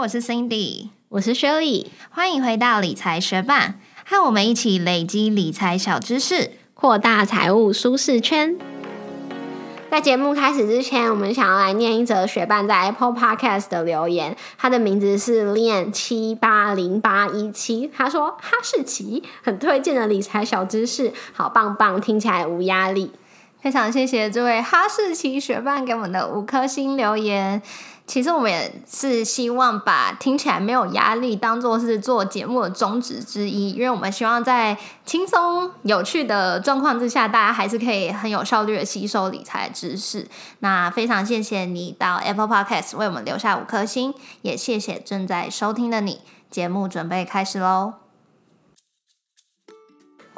我是 Cindy，我是 Shirley，欢迎回到理财学伴，和我们一起累积理财小知识，扩大财务舒适圈。在节目开始之前，我们想要来念一则学伴在 Apple Podcast 的留言，他的名字是练七八零八一七，他说哈士奇很推荐的理财小知识，好棒棒，听起来无压力。非常谢谢这位哈士奇学伴给我们的五颗星留言。其实我们也是希望把听起来没有压力当做是做节目的宗旨之一，因为我们希望在轻松有趣的状况之下，大家还是可以很有效率的吸收理财知识。那非常谢谢你到 Apple Podcast 为我们留下五颗星，也谢谢正在收听的你。节目准备开始喽。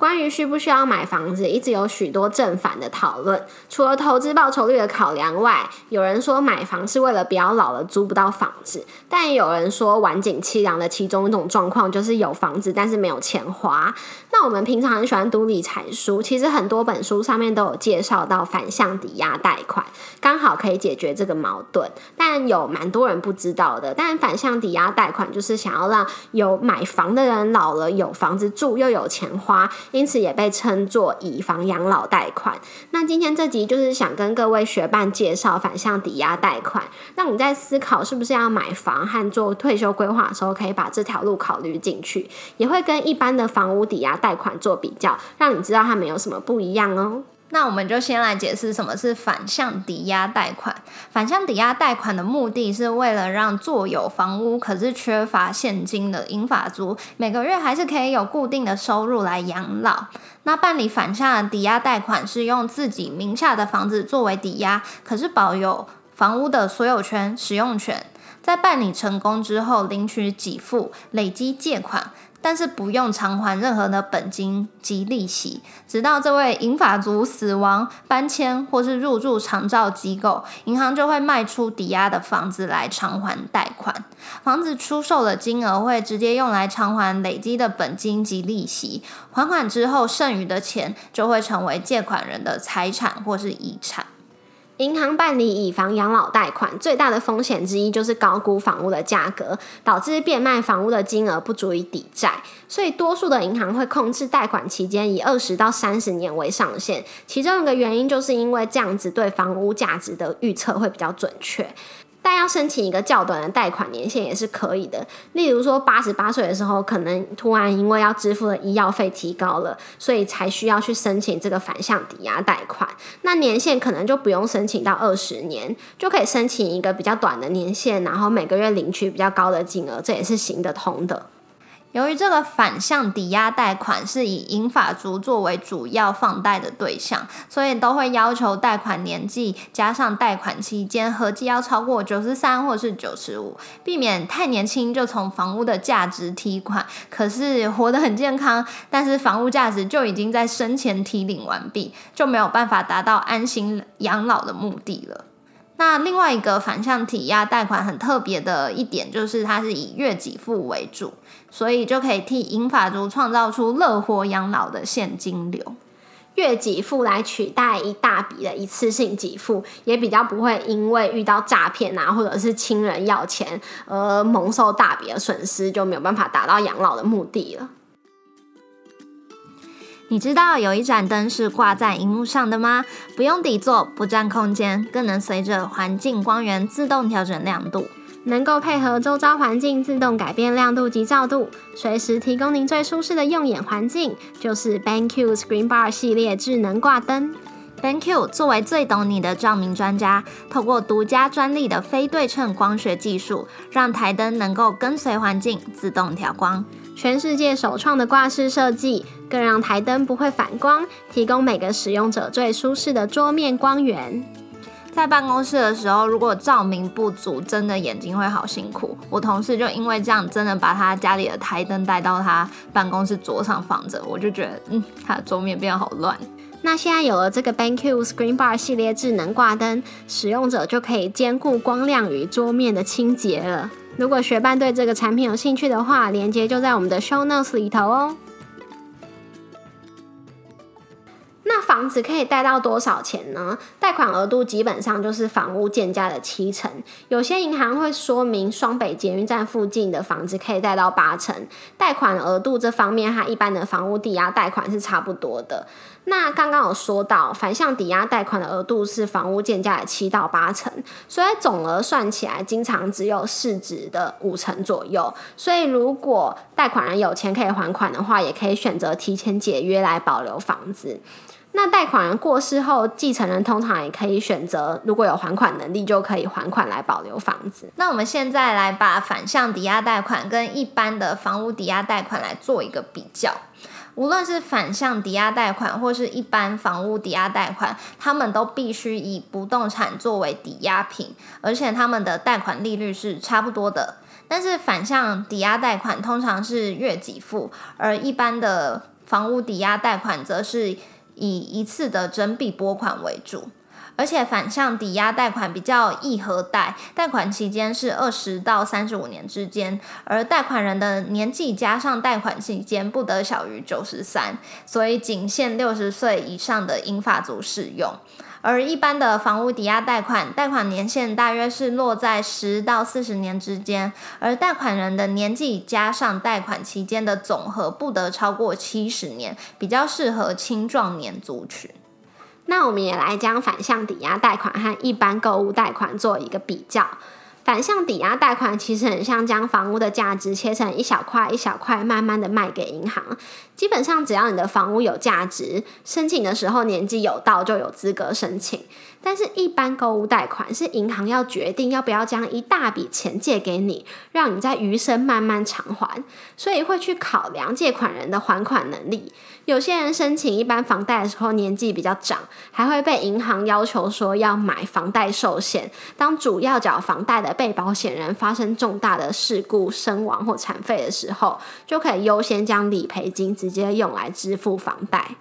关于需不需要买房子，一直有许多正反的讨论。除了投资报酬率的考量外，有人说买房是为了不要老了租不到房子，但也有人说晚景凄凉的其中一种状况就是有房子但是没有钱花。那我们平常很喜欢读理财书，其实很多本书上面都有介绍到反向抵押贷款，刚好可以解决这个矛盾。但有蛮多人不知道的，但反向抵押贷款就是想要让有买房的人老了有房子住又有钱花。因此也被称作以房养老贷款。那今天这集就是想跟各位学伴介绍反向抵押贷款，让你在思考是不是要买房和做退休规划的时候，可以把这条路考虑进去。也会跟一般的房屋抵押贷款做比较，让你知道它们有什么不一样哦。那我们就先来解释什么是反向抵押贷款。反向抵押贷款的目的是为了让坐有房屋可是缺乏现金的银发族，每个月还是可以有固定的收入来养老。那办理反向抵押贷款是用自己名下的房子作为抵押，可是保有房屋的所有权、使用权。在办理成功之后，领取给付，累积借款。但是不用偿还任何的本金及利息，直到这位银发族死亡、搬迁或是入住长照机构，银行就会卖出抵押的房子来偿还贷款。房子出售的金额会直接用来偿还累积的本金及利息，还款之后剩余的钱就会成为借款人的财产或是遗产。银行办理以房养老贷款最大的风险之一就是高估房屋的价格，导致变卖房屋的金额不足以抵债，所以多数的银行会控制贷款期间以二十到三十年为上限。其中一个原因就是因为这样子对房屋价值的预测会比较准确。但要申请一个较短的贷款年限也是可以的，例如说八十八岁的时候，可能突然因为要支付的医药费提高了，所以才需要去申请这个反向抵押贷款。那年限可能就不用申请到二十年，就可以申请一个比较短的年限，然后每个月领取比较高的金额，这也是行得通的。由于这个反向抵押贷款是以银发族作为主要放贷的对象，所以都会要求贷款年纪加上贷款期间合计要超过九十三或是九十五，避免太年轻就从房屋的价值提款，可是活得很健康，但是房屋价值就已经在生前提领完毕，就没有办法达到安心养老的目的了。那另外一个反向抵押贷款很特别的一点，就是它是以月给付为主。所以就可以替银发族创造出乐活养老的现金流，月给付来取代一大笔的一次性给付，也比较不会因为遇到诈骗啊，或者是亲人要钱而蒙受大笔的损失，就没有办法达到养老的目的了。你知道有一盏灯是挂在荧幕上的吗？不用底座，不占空间，更能随着环境光源自动调整亮度。能够配合周遭环境自动改变亮度及照度，随时提供您最舒适的用眼环境，就是 BenQ Screen Bar 系列智能挂灯。BenQ 作为最懂你的照明专家，透过独家专利的非对称光学技术，让台灯能够跟随环境自动调光。全世界首创的挂式设计，更让台灯不会反光，提供每个使用者最舒适的桌面光源。在办公室的时候，如果照明不足，真的眼睛会好辛苦。我同事就因为这样，真的把他家里的台灯带到他办公室桌上放着，我就觉得，嗯，他的桌面变得好乱。那现在有了这个 BenQ Screen Bar 系列智能挂灯，使用者就可以兼顾光亮与桌面的清洁了。如果学伴对这个产品有兴趣的话，链接就在我们的 Show Notes 里头哦。那房子可以贷到多少钱呢？贷款额度基本上就是房屋建价的七成。有些银行会说明双北捷运站附近的房子可以贷到八成。贷款额度这方面，它一般的房屋抵押贷款是差不多的。那刚刚有说到，反向抵押贷款的额度是房屋建价的七到八成，所以总额算起来，经常只有市值的五成左右。所以如果贷款人有钱可以还款的话，也可以选择提前解约来保留房子。那贷款人过世后，继承人通常也可以选择，如果有还款能力，就可以还款来保留房子。那我们现在来把反向抵押贷款跟一般的房屋抵押贷款来做一个比较。无论是反向抵押贷款或是一般房屋抵押贷款，他们都必须以不动产作为抵押品，而且他们的贷款利率是差不多的。但是反向抵押贷款通常是月给付，而一般的房屋抵押贷款则是。以一次的整笔拨款为主，而且反向抵押贷款比较易核贷，贷款期间是二十到三十五年之间，而贷款人的年纪加上贷款期间不得小于九十三，所以仅限六十岁以上的英法族适用。而一般的房屋抵押贷款，贷款年限大约是落在十到四十年之间，而贷款人的年纪加上贷款期间的总和不得超过七十年，比较适合青壮年族群。那我们也来将反向抵押贷款和一般购物贷款做一个比较。反向抵押贷款其实很像将房屋的价值切成一小块一小块，慢慢的卖给银行。基本上只要你的房屋有价值，申请的时候年纪有到，就有资格申请。但是，一般购物贷款是银行要决定要不要将一大笔钱借给你，让你在余生慢慢偿还，所以会去考量借款人的还款能力。有些人申请一般房贷的时候年纪比较长，还会被银行要求说要买房贷寿险，当主要缴房贷的被保险人发生重大的事故身亡或残废的时候，就可以优先将理赔金直接用来支付房贷。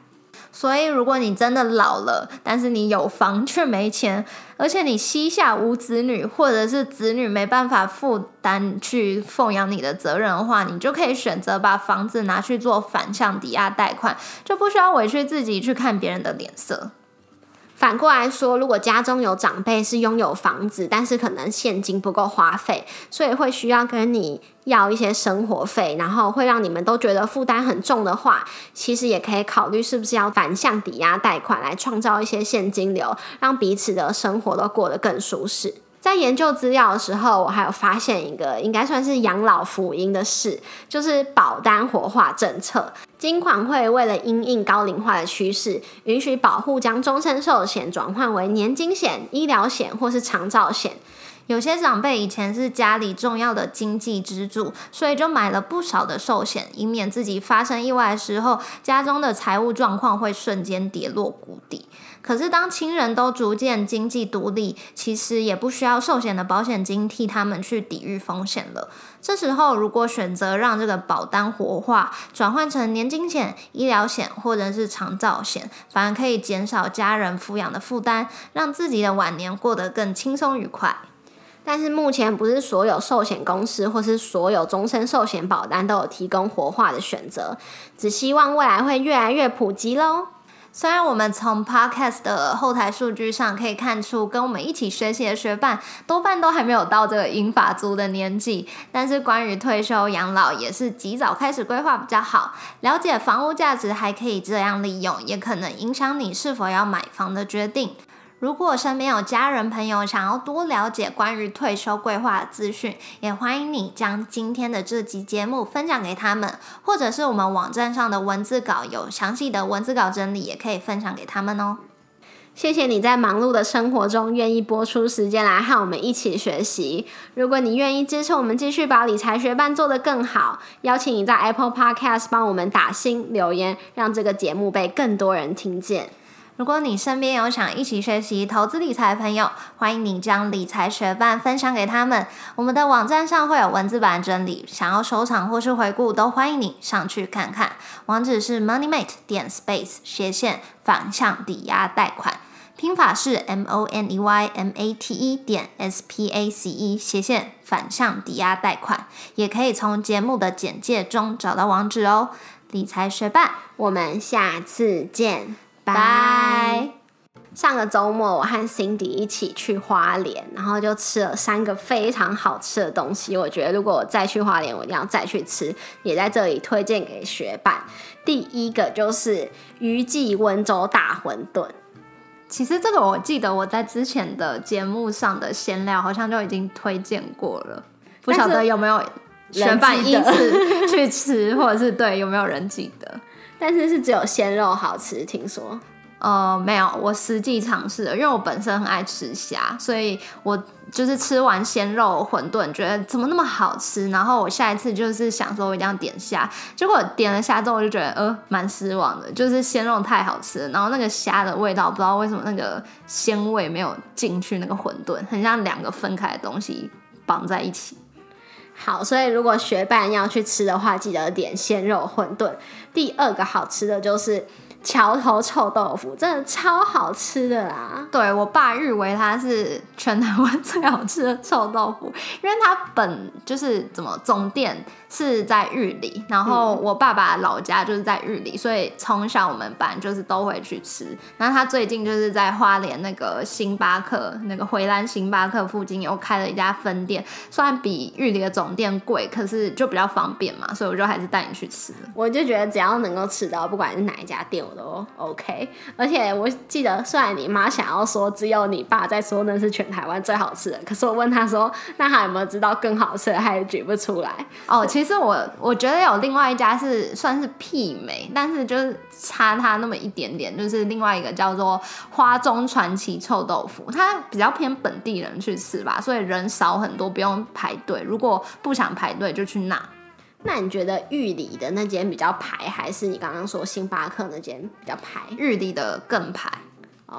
所以，如果你真的老了，但是你有房却没钱，而且你膝下无子女，或者是子女没办法负担去奉养你的责任的话，你就可以选择把房子拿去做反向抵押贷款，就不需要委屈自己去看别人的脸色。反过来说，如果家中有长辈是拥有房子，但是可能现金不够花费，所以会需要跟你要一些生活费，然后会让你们都觉得负担很重的话，其实也可以考虑是不是要反向抵押贷款来创造一些现金流，让彼此的生活都过得更舒适。在研究资料的时候，我还有发现一个应该算是养老福音的事，就是保单活化政策。金管会为了因应高龄化的趋势，允许保护将终身寿险转换为年金险、医疗险或是长照险。有些长辈以前是家里重要的经济支柱，所以就买了不少的寿险，以免自己发生意外的时候，家中的财务状况会瞬间跌落谷底。可是，当亲人都逐渐经济独立，其实也不需要寿险的保险金替他们去抵御风险了。这时候，如果选择让这个保单活化，转换成年金险、医疗险或者是长照险，反而可以减少家人抚养的负担，让自己的晚年过得更轻松愉快。但是目前不是所有寿险公司或是所有终身寿险保单都有提供活化的选择，只希望未来会越来越普及喽。虽然我们从 Podcast 的后台数据上可以看出，跟我们一起学习的学伴多半都还没有到这个英法族的年纪，但是关于退休养老也是及早开始规划比较好。了解房屋价值还可以这样利用，也可能影响你是否要买房的决定。如果身边有家人朋友想要多了解关于退休规划的资讯，也欢迎你将今天的这集节目分享给他们，或者是我们网站上的文字稿有详细的文字稿整理，也可以分享给他们哦。谢谢你在忙碌的生活中愿意播出时间来和我们一起学习。如果你愿意支持我们继续把理财学伴做得更好，邀请你在 Apple Podcast 帮我们打新留言，让这个节目被更多人听见。如果你身边有想一起学习投资理财的朋友，欢迎你将理财学伴分享给他们。我们的网站上会有文字版整理，想要收藏或是回顾，都欢迎你上去看看。网址是 moneymate 点 space 斜线反向抵押贷款，拼法是 m o n e y m a t e 点 s p a c e 斜线反向抵押贷款，也可以从节目的简介中找到网址哦。理财学伴，我们下次见。拜。上个周末，我和 Cindy 一起去花莲，然后就吃了三个非常好吃的东西。我觉得如果我再去花莲，我一定要再去吃，也在这里推荐给学伴。第一个就是余记温州大馄饨。其实这个我记得我在之前的节目上的闲聊好像就已经推荐过了，不晓得有没有学伴因此去吃，或者是对有没有人记得？但是是只有鲜肉好吃，听说。呃，没有，我实际尝试了，因为我本身很爱吃虾，所以我就是吃完鲜肉馄饨，觉得怎么那么好吃，然后我下一次就是想说我一定要点虾，结果点了虾之后，我就觉得呃蛮失望的，就是鲜肉太好吃了，然后那个虾的味道不知道为什么那个鲜味没有进去那个馄饨，很像两个分开的东西绑在一起。好，所以如果学伴要去吃的话，记得点鲜肉馄饨。第二个好吃的就是。桥头臭豆腐真的超好吃的啦！对我爸认为它是全台湾最好吃的臭豆腐，因为它本就是怎么总店是在玉里，然后我爸爸老家就是在玉里，所以从小我们班就是都会去吃。然后他最近就是在花莲那个星巴克那个回蓝星巴克附近又开了一家分店，虽然比玉里的总店贵，可是就比较方便嘛，所以我就还是带你去吃。我就觉得只要能够吃到，不管是哪一家店我。都 OK，而且我记得，虽然你妈想要说只有你爸在说那是全台湾最好吃的，可是我问他说，那他有没有知道更好吃的，他也举不出来。哦，其实我我觉得有另外一家是算是媲美，但是就是差它那么一点点，就是另外一个叫做花中传奇臭豆腐，它比较偏本地人去吃吧，所以人少很多，不用排队。如果不想排队，就去那。那你觉得玉里的那间比较排，还是你刚刚说星巴克那间比较排？玉里的更排，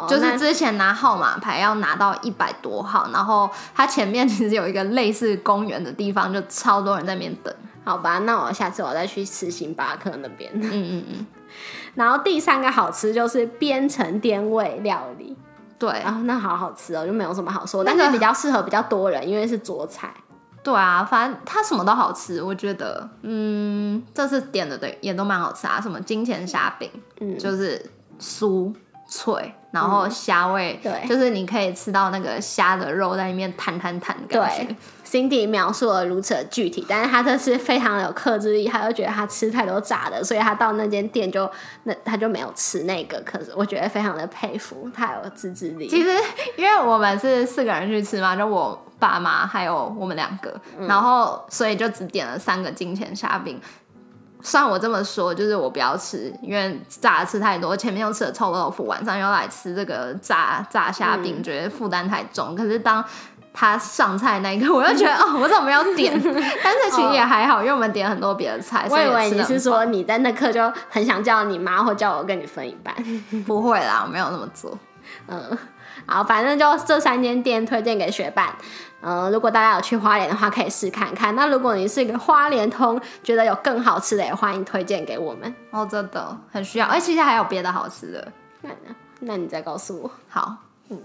就是之前拿号码牌要拿到一百多号，然后它前面其实有一个类似公园的地方，就超多人在那边等。好吧，那我下次我再去吃星巴克那边。嗯嗯嗯。然后第三个好吃就是边城滇味料理，对，啊，那好好吃哦，就没有什么好说，但是比较适合比较多人，因为是桌菜。对啊，反正它什么都好吃，我觉得，嗯，这次点的对也都蛮好吃啊，什么金钱虾饼，嗯，就是酥脆，然后虾味，对，就是你可以吃到那个虾的肉在里面弹弹弹的感觉。Cindy 描述了如此的具体，但是他这次非常有克制力，他就觉得他吃太多炸的，所以他到那间店就那他就没有吃那个。可是我觉得非常的佩服，他有自制力。其实因为我们是四个人去吃嘛，就我爸妈还有我们两个，然后所以就只点了三个金钱虾饼。虽然我这么说，就是我不要吃，因为炸的吃太多，前面又吃了臭豆腐，晚上又来吃这个炸炸虾饼，觉得负担太重。可是当他上菜那一刻，我就觉得哦，我怎么没有点？但是其实也还好，因为我们点很多别的菜。我以为你是说你在那刻就很想叫你妈或叫我跟你分一半。不会啦，我没有那么做。嗯，好，反正就这三间店推荐给学伴。嗯，如果大家有去花莲的话，可以试看看。那如果你是一个花莲通，觉得有更好吃的，也欢迎推荐给我们。哦，真的很需要。哎，其实还有别的好吃的。那那你再告诉我。好，嗯。